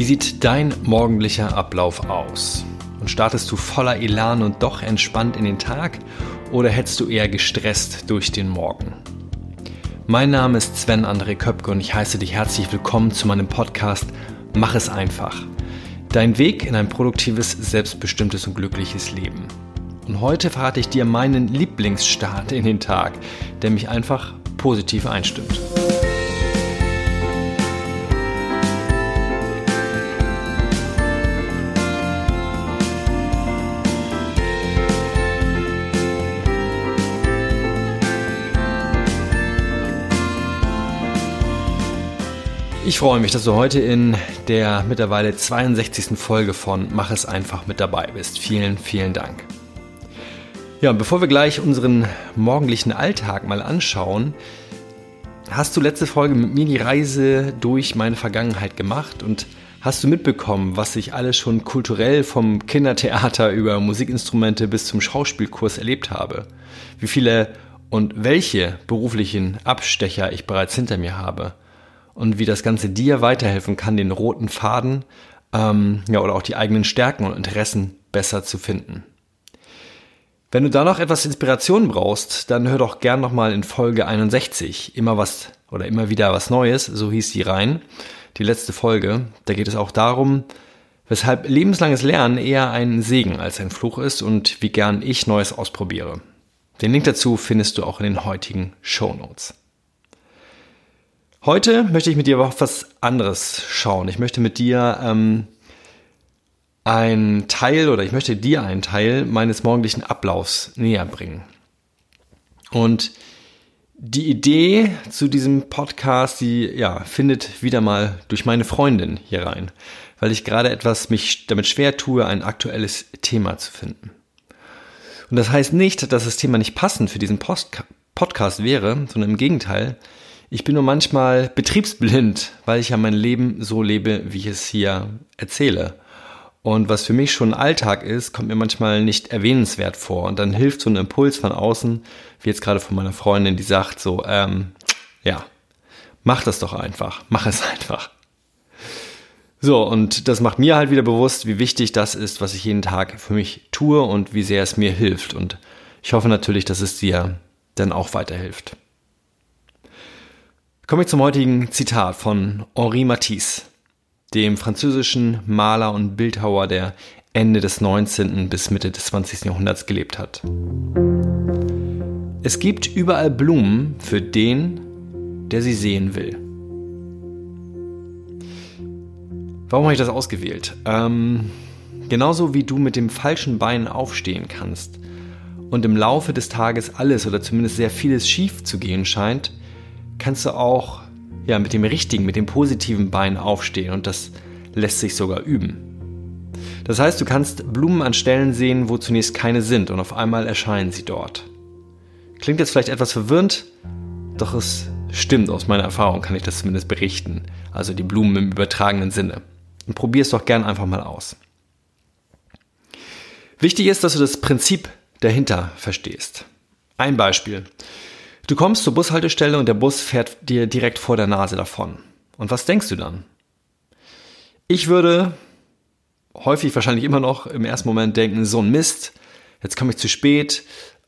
Wie sieht dein morgendlicher Ablauf aus? Und startest du voller Elan und doch entspannt in den Tag oder hetzt du eher gestresst durch den Morgen? Mein Name ist Sven André Köpke und ich heiße dich herzlich willkommen zu meinem Podcast Mach es einfach. Dein Weg in ein produktives, selbstbestimmtes und glückliches Leben. Und heute verrate ich dir meinen Lieblingsstart in den Tag, der mich einfach positiv einstimmt. Ich freue mich, dass du heute in der mittlerweile 62. Folge von Mach es einfach mit dabei bist. Vielen, vielen Dank. Ja, und bevor wir gleich unseren morgendlichen Alltag mal anschauen, hast du letzte Folge mit mir die Reise durch meine Vergangenheit gemacht und hast du mitbekommen, was ich alles schon kulturell vom Kindertheater über Musikinstrumente bis zum Schauspielkurs erlebt habe? Wie viele und welche beruflichen Abstecher ich bereits hinter mir habe? Und wie das Ganze dir weiterhelfen kann, den roten Faden ähm, ja, oder auch die eigenen Stärken und Interessen besser zu finden. Wenn du da noch etwas Inspiration brauchst, dann hör doch gern nochmal in Folge 61 immer was oder immer wieder was Neues, so hieß die rein, die letzte Folge. Da geht es auch darum, weshalb lebenslanges Lernen eher ein Segen als ein Fluch ist und wie gern ich Neues ausprobiere. Den Link dazu findest du auch in den heutigen Show Notes. Heute möchte ich mit dir aber auf was anderes schauen. Ich möchte mit dir ähm, ein Teil oder ich möchte dir einen Teil meines morgendlichen Ablaufs näher bringen. Und die Idee zu diesem Podcast, die ja, findet wieder mal durch meine Freundin hier rein, weil ich gerade etwas mich damit schwer tue, ein aktuelles Thema zu finden. Und das heißt nicht, dass das Thema nicht passend für diesen Post Podcast wäre, sondern im Gegenteil, ich bin nur manchmal betriebsblind, weil ich ja mein Leben so lebe, wie ich es hier erzähle. Und was für mich schon Alltag ist, kommt mir manchmal nicht erwähnenswert vor. Und dann hilft so ein Impuls von außen, wie jetzt gerade von meiner Freundin, die sagt so, ähm, ja, mach das doch einfach, mach es einfach. So, und das macht mir halt wieder bewusst, wie wichtig das ist, was ich jeden Tag für mich tue und wie sehr es mir hilft. Und ich hoffe natürlich, dass es dir dann auch weiterhilft. Kommen wir zum heutigen Zitat von Henri Matisse, dem französischen Maler und Bildhauer, der Ende des 19. bis Mitte des 20. Jahrhunderts gelebt hat. Es gibt überall Blumen für den, der sie sehen will. Warum habe ich das ausgewählt? Ähm, genauso wie du mit dem falschen Bein aufstehen kannst und im Laufe des Tages alles oder zumindest sehr vieles schief zu gehen scheint, kannst du auch ja, mit dem richtigen, mit dem positiven Bein aufstehen und das lässt sich sogar üben. Das heißt, du kannst Blumen an Stellen sehen, wo zunächst keine sind und auf einmal erscheinen sie dort. Klingt jetzt vielleicht etwas verwirrend, doch es stimmt aus meiner Erfahrung, kann ich das zumindest berichten. Also die Blumen im übertragenen Sinne. Und probier es doch gern einfach mal aus. Wichtig ist, dass du das Prinzip dahinter verstehst. Ein Beispiel. Du kommst zur Bushaltestelle und der Bus fährt dir direkt vor der Nase davon. Und was denkst du dann? Ich würde häufig wahrscheinlich immer noch im ersten Moment denken, so ein Mist, jetzt komme ich zu spät,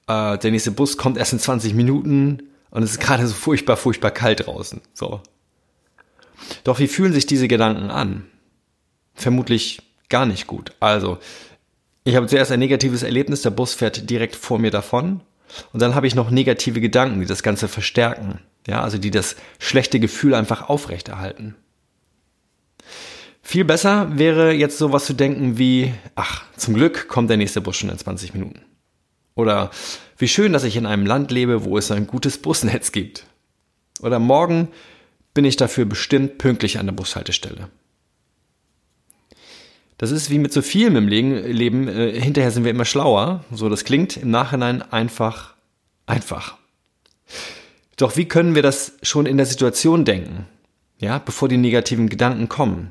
äh, der nächste Bus kommt erst in 20 Minuten und es ist gerade so furchtbar, furchtbar kalt draußen. So. Doch wie fühlen sich diese Gedanken an? Vermutlich gar nicht gut. Also, ich habe zuerst ein negatives Erlebnis, der Bus fährt direkt vor mir davon und dann habe ich noch negative Gedanken, die das Ganze verstärken. Ja, also die das schlechte Gefühl einfach aufrechterhalten. Viel besser wäre jetzt sowas zu denken wie, ach, zum Glück kommt der nächste Bus schon in 20 Minuten. Oder wie schön, dass ich in einem Land lebe, wo es ein gutes Busnetz gibt. Oder morgen bin ich dafür bestimmt pünktlich an der Bushaltestelle. Das ist wie mit so vielem im Leben, äh, hinterher sind wir immer schlauer. So, das klingt im Nachhinein einfach, einfach. Doch wie können wir das schon in der Situation denken? Ja, bevor die negativen Gedanken kommen?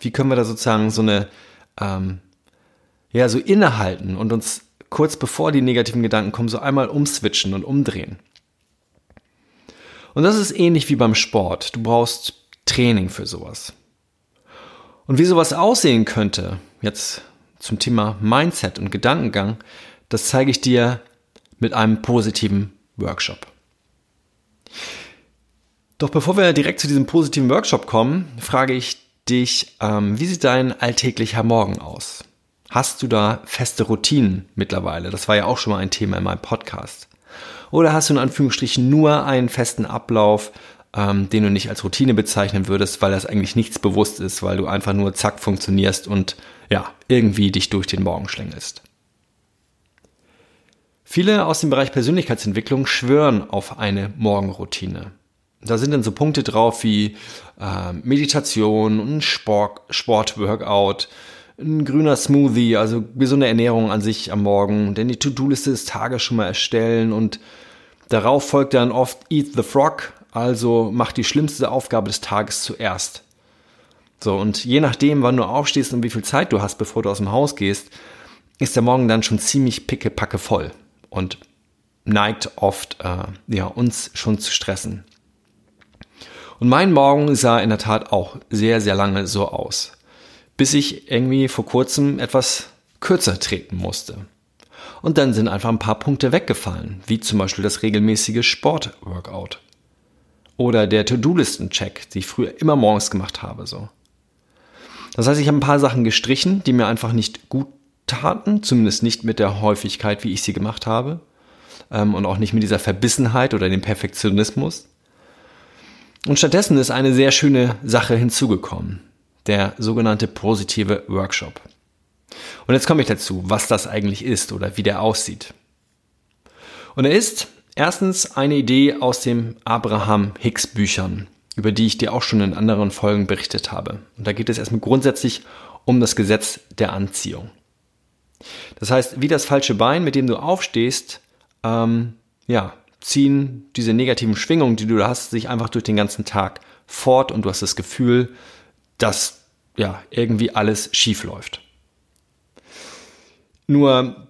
Wie können wir da sozusagen so eine, ähm, ja, so innehalten und uns kurz bevor die negativen Gedanken kommen, so einmal umswitchen und umdrehen? Und das ist ähnlich wie beim Sport. Du brauchst Training für sowas. Und wie sowas aussehen könnte, jetzt zum Thema Mindset und Gedankengang, das zeige ich dir mit einem positiven Workshop. Doch bevor wir direkt zu diesem positiven Workshop kommen, frage ich dich, ähm, wie sieht dein alltäglicher Morgen aus? Hast du da feste Routinen mittlerweile? Das war ja auch schon mal ein Thema in meinem Podcast. Oder hast du in Anführungsstrichen nur einen festen Ablauf, ähm, den du nicht als Routine bezeichnen würdest, weil das eigentlich nichts bewusst ist, weil du einfach nur zack funktionierst und ja, irgendwie dich durch den Morgen schlängelst. Viele aus dem Bereich Persönlichkeitsentwicklung schwören auf eine Morgenroutine. Da sind dann so Punkte drauf wie äh, Meditation, ein Sport, Sportworkout, ein grüner Smoothie, also gesunde Ernährung an sich am Morgen, denn die To-Do-Liste des Tages schon mal erstellen und darauf folgt dann oft Eat the Frog, also mach die schlimmste Aufgabe des Tages zuerst. So, und je nachdem, wann du aufstehst und wie viel Zeit du hast, bevor du aus dem Haus gehst, ist der Morgen dann schon ziemlich pickepacke voll und neigt oft, äh, ja, uns schon zu stressen. Und mein Morgen sah in der Tat auch sehr, sehr lange so aus bis ich irgendwie vor kurzem etwas kürzer treten musste. Und dann sind einfach ein paar Punkte weggefallen, wie zum Beispiel das regelmäßige Sportworkout. Oder der To-Do-Listen-Check, die ich früher immer morgens gemacht habe, so. Das heißt, ich habe ein paar Sachen gestrichen, die mir einfach nicht gut taten, zumindest nicht mit der Häufigkeit, wie ich sie gemacht habe. Ähm, und auch nicht mit dieser Verbissenheit oder dem Perfektionismus. Und stattdessen ist eine sehr schöne Sache hinzugekommen der sogenannte positive Workshop. Und jetzt komme ich dazu, was das eigentlich ist oder wie der aussieht. Und er ist erstens eine Idee aus dem Abraham Hicks Büchern, über die ich dir auch schon in anderen Folgen berichtet habe. Und da geht es erstmal grundsätzlich um das Gesetz der Anziehung. Das heißt, wie das falsche Bein, mit dem du aufstehst, ähm, ja, ziehen diese negativen Schwingungen, die du da hast, sich einfach durch den ganzen Tag fort und du hast das Gefühl, dass ja irgendwie alles schief läuft. Nur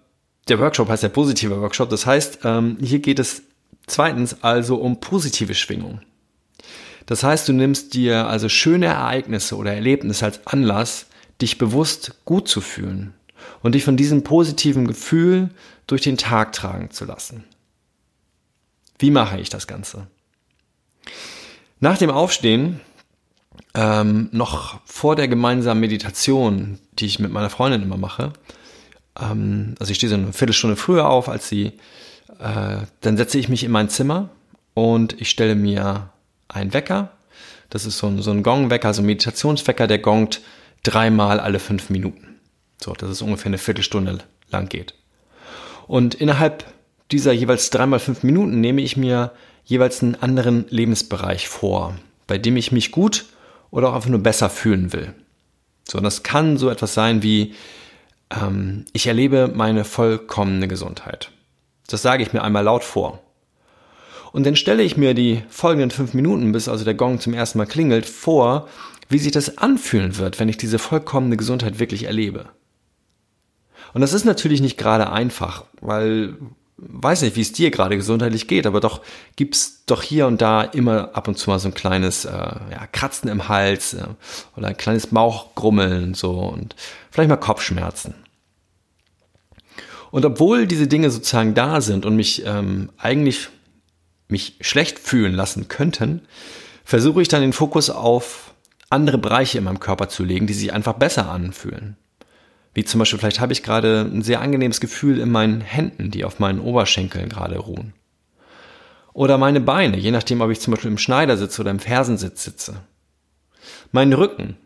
der Workshop heißt der positive Workshop. Das heißt, ähm, hier geht es zweitens also um positive Schwingung. Das heißt, du nimmst dir also schöne Ereignisse oder Erlebnisse als Anlass, dich bewusst gut zu fühlen und dich von diesem positiven Gefühl durch den Tag tragen zu lassen. Wie mache ich das Ganze? Nach dem Aufstehen ähm, noch vor der gemeinsamen Meditation, die ich mit meiner Freundin immer mache, ähm, also ich stehe so eine Viertelstunde früher auf als sie, äh, dann setze ich mich in mein Zimmer und ich stelle mir einen Wecker. Das ist so ein, so ein Gongwecker, so ein Meditationswecker, der gongt dreimal alle fünf Minuten. So, dass es ungefähr eine Viertelstunde lang geht. Und innerhalb dieser jeweils dreimal fünf Minuten nehme ich mir jeweils einen anderen Lebensbereich vor, bei dem ich mich gut oder auch einfach nur besser fühlen will. So, und das kann so etwas sein wie, ähm, ich erlebe meine vollkommene Gesundheit. Das sage ich mir einmal laut vor. Und dann stelle ich mir die folgenden fünf Minuten, bis also der Gong zum ersten Mal klingelt, vor, wie sich das anfühlen wird, wenn ich diese vollkommene Gesundheit wirklich erlebe. Und das ist natürlich nicht gerade einfach, weil weiß nicht, wie es dir gerade gesundheitlich geht, aber doch gibt's doch hier und da immer ab und zu mal so ein kleines äh, ja, Kratzen im Hals äh, oder ein kleines Bauchgrummeln so und vielleicht mal Kopfschmerzen. Und obwohl diese Dinge sozusagen da sind und mich ähm, eigentlich mich schlecht fühlen lassen könnten, versuche ich dann den Fokus auf andere Bereiche in meinem Körper zu legen, die sich einfach besser anfühlen. Wie zum Beispiel, vielleicht habe ich gerade ein sehr angenehmes Gefühl in meinen Händen, die auf meinen Oberschenkeln gerade ruhen. Oder meine Beine, je nachdem, ob ich zum Beispiel im Schneidersitz oder im Fersensitz sitze. Mein Rücken.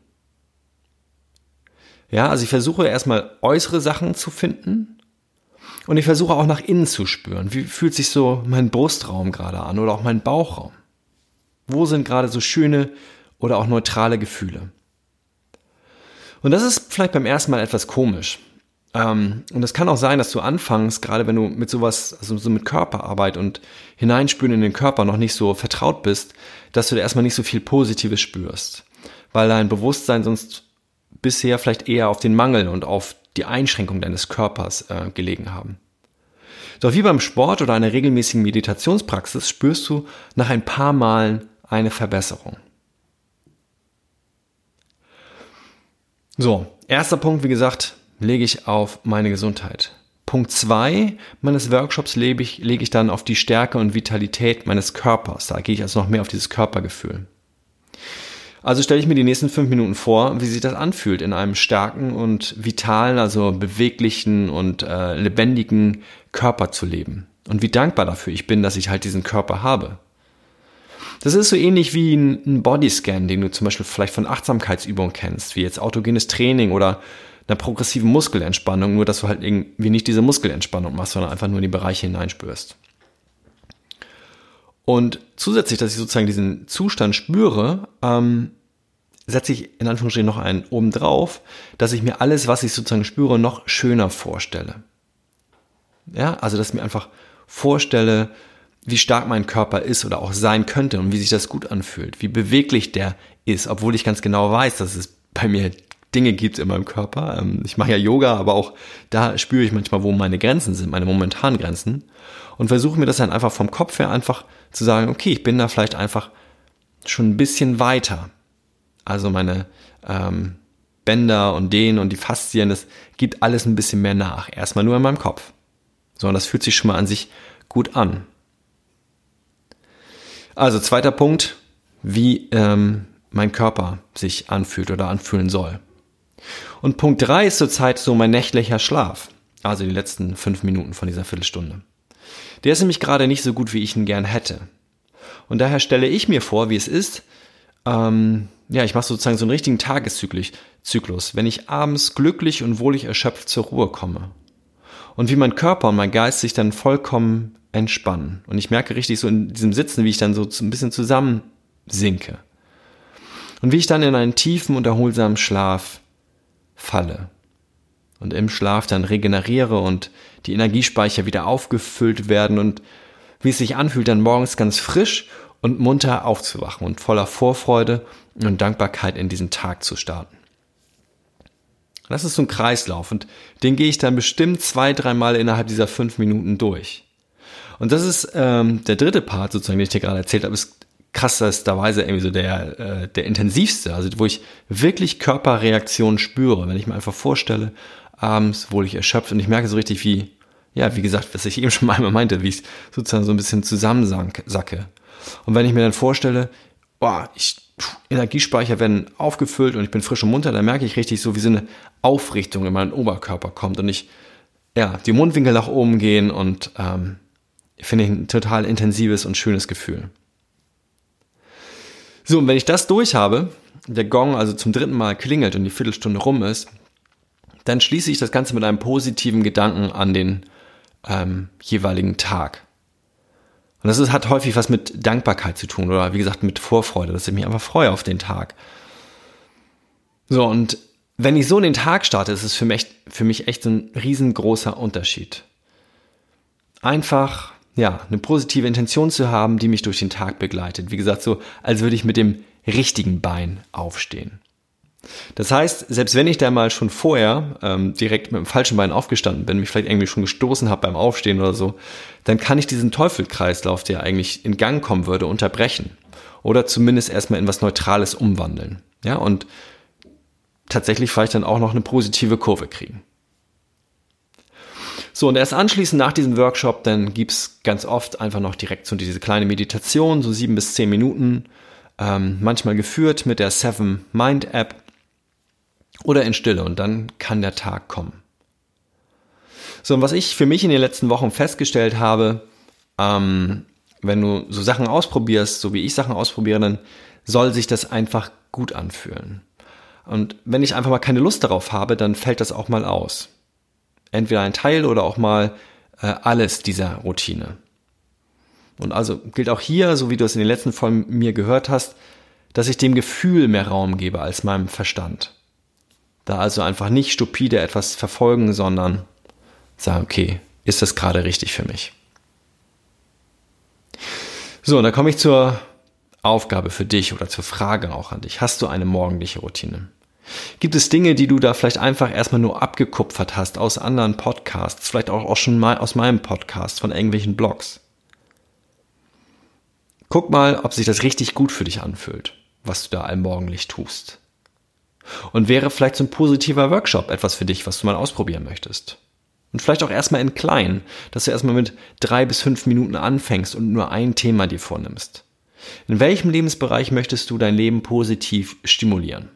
Ja, also ich versuche erstmal äußere Sachen zu finden und ich versuche auch nach innen zu spüren. Wie fühlt sich so mein Brustraum gerade an oder auch mein Bauchraum? Wo sind gerade so schöne oder auch neutrale Gefühle? Und das ist vielleicht beim ersten Mal etwas komisch. Ähm, und es kann auch sein, dass du anfängst, gerade wenn du mit sowas, also so mit Körperarbeit und Hineinspüren in den Körper noch nicht so vertraut bist, dass du da erstmal nicht so viel Positives spürst. Weil dein Bewusstsein sonst bisher vielleicht eher auf den Mangel und auf die Einschränkung deines Körpers äh, gelegen haben. Doch wie beim Sport oder einer regelmäßigen Meditationspraxis spürst du nach ein paar Malen eine Verbesserung. So, erster Punkt, wie gesagt, lege ich auf meine Gesundheit. Punkt zwei meines Workshops lege ich, lege ich dann auf die Stärke und Vitalität meines Körpers. Da gehe ich also noch mehr auf dieses Körpergefühl. Also stelle ich mir die nächsten fünf Minuten vor, wie sich das anfühlt, in einem starken und vitalen, also beweglichen und äh, lebendigen Körper zu leben. Und wie dankbar dafür ich bin, dass ich halt diesen Körper habe. Das ist so ähnlich wie ein, Bodyscan, den du zum Beispiel vielleicht von Achtsamkeitsübungen kennst, wie jetzt autogenes Training oder einer progressiven Muskelentspannung, nur dass du halt irgendwie nicht diese Muskelentspannung machst, sondern einfach nur in die Bereiche hineinspürst. Und zusätzlich, dass ich sozusagen diesen Zustand spüre, ähm, setze ich in Anführungsstrichen noch einen oben drauf, dass ich mir alles, was ich sozusagen spüre, noch schöner vorstelle. Ja, also dass ich mir einfach vorstelle, wie stark mein Körper ist oder auch sein könnte und wie sich das gut anfühlt, wie beweglich der ist, obwohl ich ganz genau weiß, dass es bei mir Dinge gibt in meinem Körper. Ähm, ich mache ja Yoga, aber auch da spüre ich manchmal, wo meine Grenzen sind, meine momentanen Grenzen und versuche mir das dann einfach vom Kopf her einfach zu sagen, okay, ich bin da vielleicht einfach schon ein bisschen weiter also meine ähm, Bänder und Dehnen und die Faszien, das gibt alles ein bisschen mehr nach. Erstmal nur in meinem Kopf. So, und das fühlt sich schon mal an sich gut an. Also zweiter Punkt, wie ähm, mein Körper sich anfühlt oder anfühlen soll. Und Punkt drei ist zurzeit so mein nächtlicher Schlaf. Also die letzten fünf Minuten von dieser Viertelstunde. Der ist nämlich gerade nicht so gut, wie ich ihn gern hätte. Und daher stelle ich mir vor, wie es ist, ähm, ja, ich mache sozusagen so einen richtigen Tageszyklus, wenn ich abends glücklich und wohlig erschöpft zur Ruhe komme. Und wie mein Körper und mein Geist sich dann vollkommen entspannen. Und ich merke richtig so in diesem Sitzen, wie ich dann so ein bisschen zusammensinke. Und wie ich dann in einen tiefen und erholsamen Schlaf falle. Und im Schlaf dann regeneriere und die Energiespeicher wieder aufgefüllt werden und wie es sich anfühlt, dann morgens ganz frisch und munter aufzuwachen und voller Vorfreude und Dankbarkeit in diesen Tag zu starten. Das ist so ein Kreislauf und den gehe ich dann bestimmt zwei, dreimal innerhalb dieser fünf Minuten durch. Und das ist ähm, der dritte Part sozusagen, den ich dir gerade erzählt habe, ist krasserweise irgendwie so der, äh, der intensivste, also wo ich wirklich Körperreaktionen spüre, wenn ich mir einfach vorstelle, abends wohl ich erschöpft und ich merke so richtig wie, ja, wie gesagt, was ich eben schon mal einmal meinte, wie ich sozusagen so ein bisschen zusammensacke. Und wenn ich mir dann vorstelle, boah, ich, Energiespeicher werden aufgefüllt und ich bin frisch und munter, dann merke ich richtig so, wie so eine Aufrichtung in meinen Oberkörper kommt und ich, ja, die Mundwinkel nach oben gehen und ähm, finde ich ein total intensives und schönes Gefühl. So, und wenn ich das durch habe, der Gong also zum dritten Mal klingelt und die Viertelstunde rum ist, dann schließe ich das Ganze mit einem positiven Gedanken an den ähm, jeweiligen Tag. Und das ist, hat häufig was mit Dankbarkeit zu tun oder wie gesagt mit Vorfreude, dass ich mich einfach freue auf den Tag. So, und wenn ich so in den Tag starte, ist es für mich, für mich echt ein riesengroßer Unterschied. Einfach, ja, eine positive Intention zu haben, die mich durch den Tag begleitet. Wie gesagt, so, als würde ich mit dem richtigen Bein aufstehen. Das heißt, selbst wenn ich da mal schon vorher ähm, direkt mit dem falschen Bein aufgestanden bin, mich vielleicht irgendwie schon gestoßen habe beim Aufstehen oder so, dann kann ich diesen Teufelkreislauf, der eigentlich in Gang kommen würde, unterbrechen. Oder zumindest erstmal in was Neutrales umwandeln. Ja, und tatsächlich vielleicht dann auch noch eine positive Kurve kriegen. So, und erst anschließend nach diesem Workshop, dann gibt's ganz oft einfach noch direkt so diese kleine Meditation, so sieben bis zehn Minuten, ähm, manchmal geführt mit der Seven Mind App oder in Stille und dann kann der Tag kommen. So, und was ich für mich in den letzten Wochen festgestellt habe, ähm, wenn du so Sachen ausprobierst, so wie ich Sachen ausprobiere, dann soll sich das einfach gut anfühlen. Und wenn ich einfach mal keine Lust darauf habe, dann fällt das auch mal aus. Entweder ein Teil oder auch mal äh, alles dieser Routine. Und also gilt auch hier, so wie du es in den letzten Folgen mir gehört hast, dass ich dem Gefühl mehr Raum gebe als meinem Verstand. Da also einfach nicht stupide etwas verfolgen, sondern sagen, okay, ist das gerade richtig für mich? So, und dann komme ich zur Aufgabe für dich oder zur Frage auch an dich. Hast du eine morgendliche Routine? Gibt es Dinge, die du da vielleicht einfach erstmal nur abgekupfert hast aus anderen Podcasts, vielleicht auch, auch schon mal aus meinem Podcast, von irgendwelchen Blogs? Guck mal, ob sich das richtig gut für dich anfühlt, was du da allmorgendlich tust. Und wäre vielleicht so ein positiver Workshop etwas für dich, was du mal ausprobieren möchtest? Und vielleicht auch erstmal in klein, dass du erstmal mit drei bis fünf Minuten anfängst und nur ein Thema dir vornimmst. In welchem Lebensbereich möchtest du dein Leben positiv stimulieren?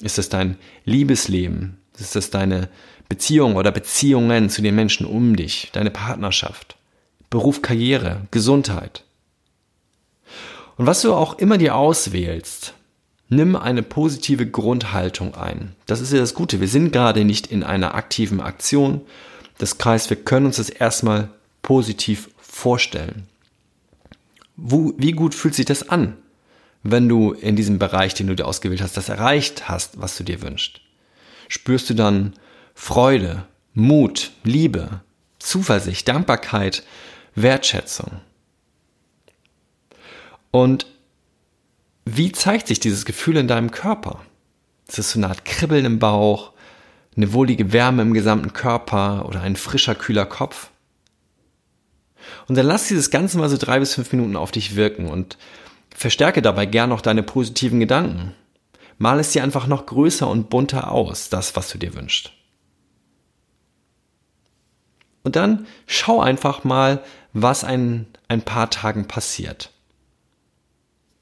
Ist es dein Liebesleben? Ist es deine Beziehung oder Beziehungen zu den Menschen um dich? Deine Partnerschaft? Beruf, Karriere, Gesundheit? Und was du auch immer dir auswählst, nimm eine positive Grundhaltung ein. Das ist ja das Gute. Wir sind gerade nicht in einer aktiven Aktion. Das heißt, wir können uns das erstmal positiv vorstellen. Wie gut fühlt sich das an, wenn du in diesem Bereich, den du dir ausgewählt hast, das erreicht hast, was du dir wünschst? Spürst du dann Freude, Mut, Liebe, Zuversicht, Dankbarkeit, Wertschätzung? Und wie zeigt sich dieses Gefühl in deinem Körper? Ist es so eine Art Kribbeln im Bauch, eine wohlige Wärme im gesamten Körper oder ein frischer, kühler Kopf? Und dann lass dieses Ganze mal so drei bis fünf Minuten auf dich wirken und verstärke dabei gern noch deine positiven Gedanken. Mal es dir einfach noch größer und bunter aus, das, was du dir wünschst. Und dann schau einfach mal, was ein, ein paar Tagen passiert.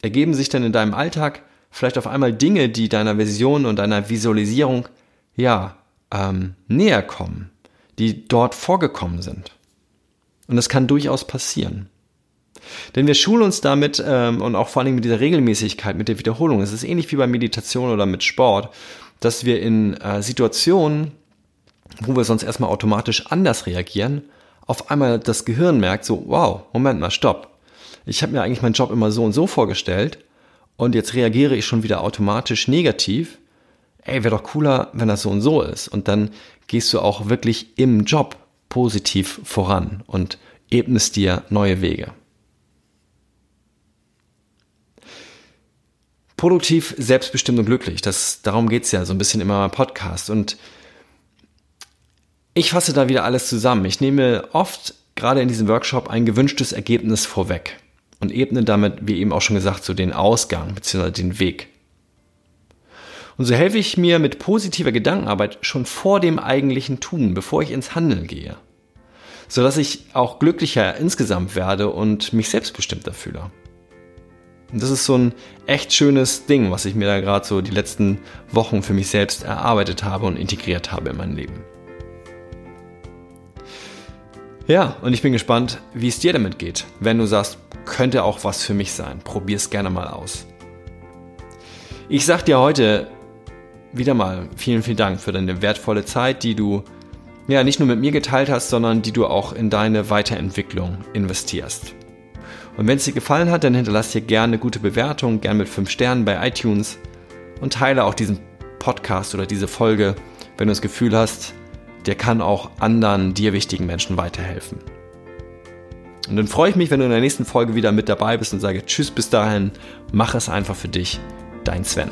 Ergeben sich denn in deinem Alltag vielleicht auf einmal Dinge, die deiner Vision und deiner Visualisierung ja ähm, näher kommen, die dort vorgekommen sind? Und das kann durchaus passieren. Denn wir schulen uns damit ähm, und auch vor allem mit dieser Regelmäßigkeit, mit der Wiederholung. Es ist ähnlich wie bei Meditation oder mit Sport, dass wir in äh, Situationen, wo wir sonst erstmal automatisch anders reagieren, auf einmal das Gehirn merkt so, wow, Moment mal, stopp. Ich habe mir eigentlich meinen Job immer so und so vorgestellt und jetzt reagiere ich schon wieder automatisch negativ. Ey, wäre doch cooler, wenn das so und so ist. Und dann gehst du auch wirklich im Job positiv voran und ebnest dir neue Wege. Produktiv, selbstbestimmt und glücklich. Das, darum geht's ja so ein bisschen immer im Podcast. Und ich fasse da wieder alles zusammen. Ich nehme oft, gerade in diesem Workshop, ein gewünschtes Ergebnis vorweg und ebne damit, wie eben auch schon gesagt, so den Ausgang bzw. den Weg. Und so helfe ich mir mit positiver Gedankenarbeit schon vor dem eigentlichen Tun, bevor ich ins Handeln gehe. Sodass ich auch glücklicher insgesamt werde und mich selbstbestimmter fühle. Und das ist so ein echt schönes Ding, was ich mir da gerade so die letzten Wochen für mich selbst erarbeitet habe und integriert habe in mein Leben. Ja, und ich bin gespannt, wie es dir damit geht. Wenn du sagst, könnte auch was für mich sein, probier es gerne mal aus. Ich sag dir heute wieder mal vielen, vielen Dank für deine wertvolle Zeit, die du ja nicht nur mit mir geteilt hast, sondern die du auch in deine Weiterentwicklung investierst. Und wenn es dir gefallen hat, dann hinterlass dir gerne eine gute Bewertung, gerne mit 5 Sternen bei iTunes und teile auch diesen Podcast oder diese Folge, wenn du das Gefühl hast, der kann auch anderen dir wichtigen Menschen weiterhelfen. Und dann freue ich mich, wenn du in der nächsten Folge wieder mit dabei bist und sage Tschüss bis dahin, mach es einfach für dich, dein Sven.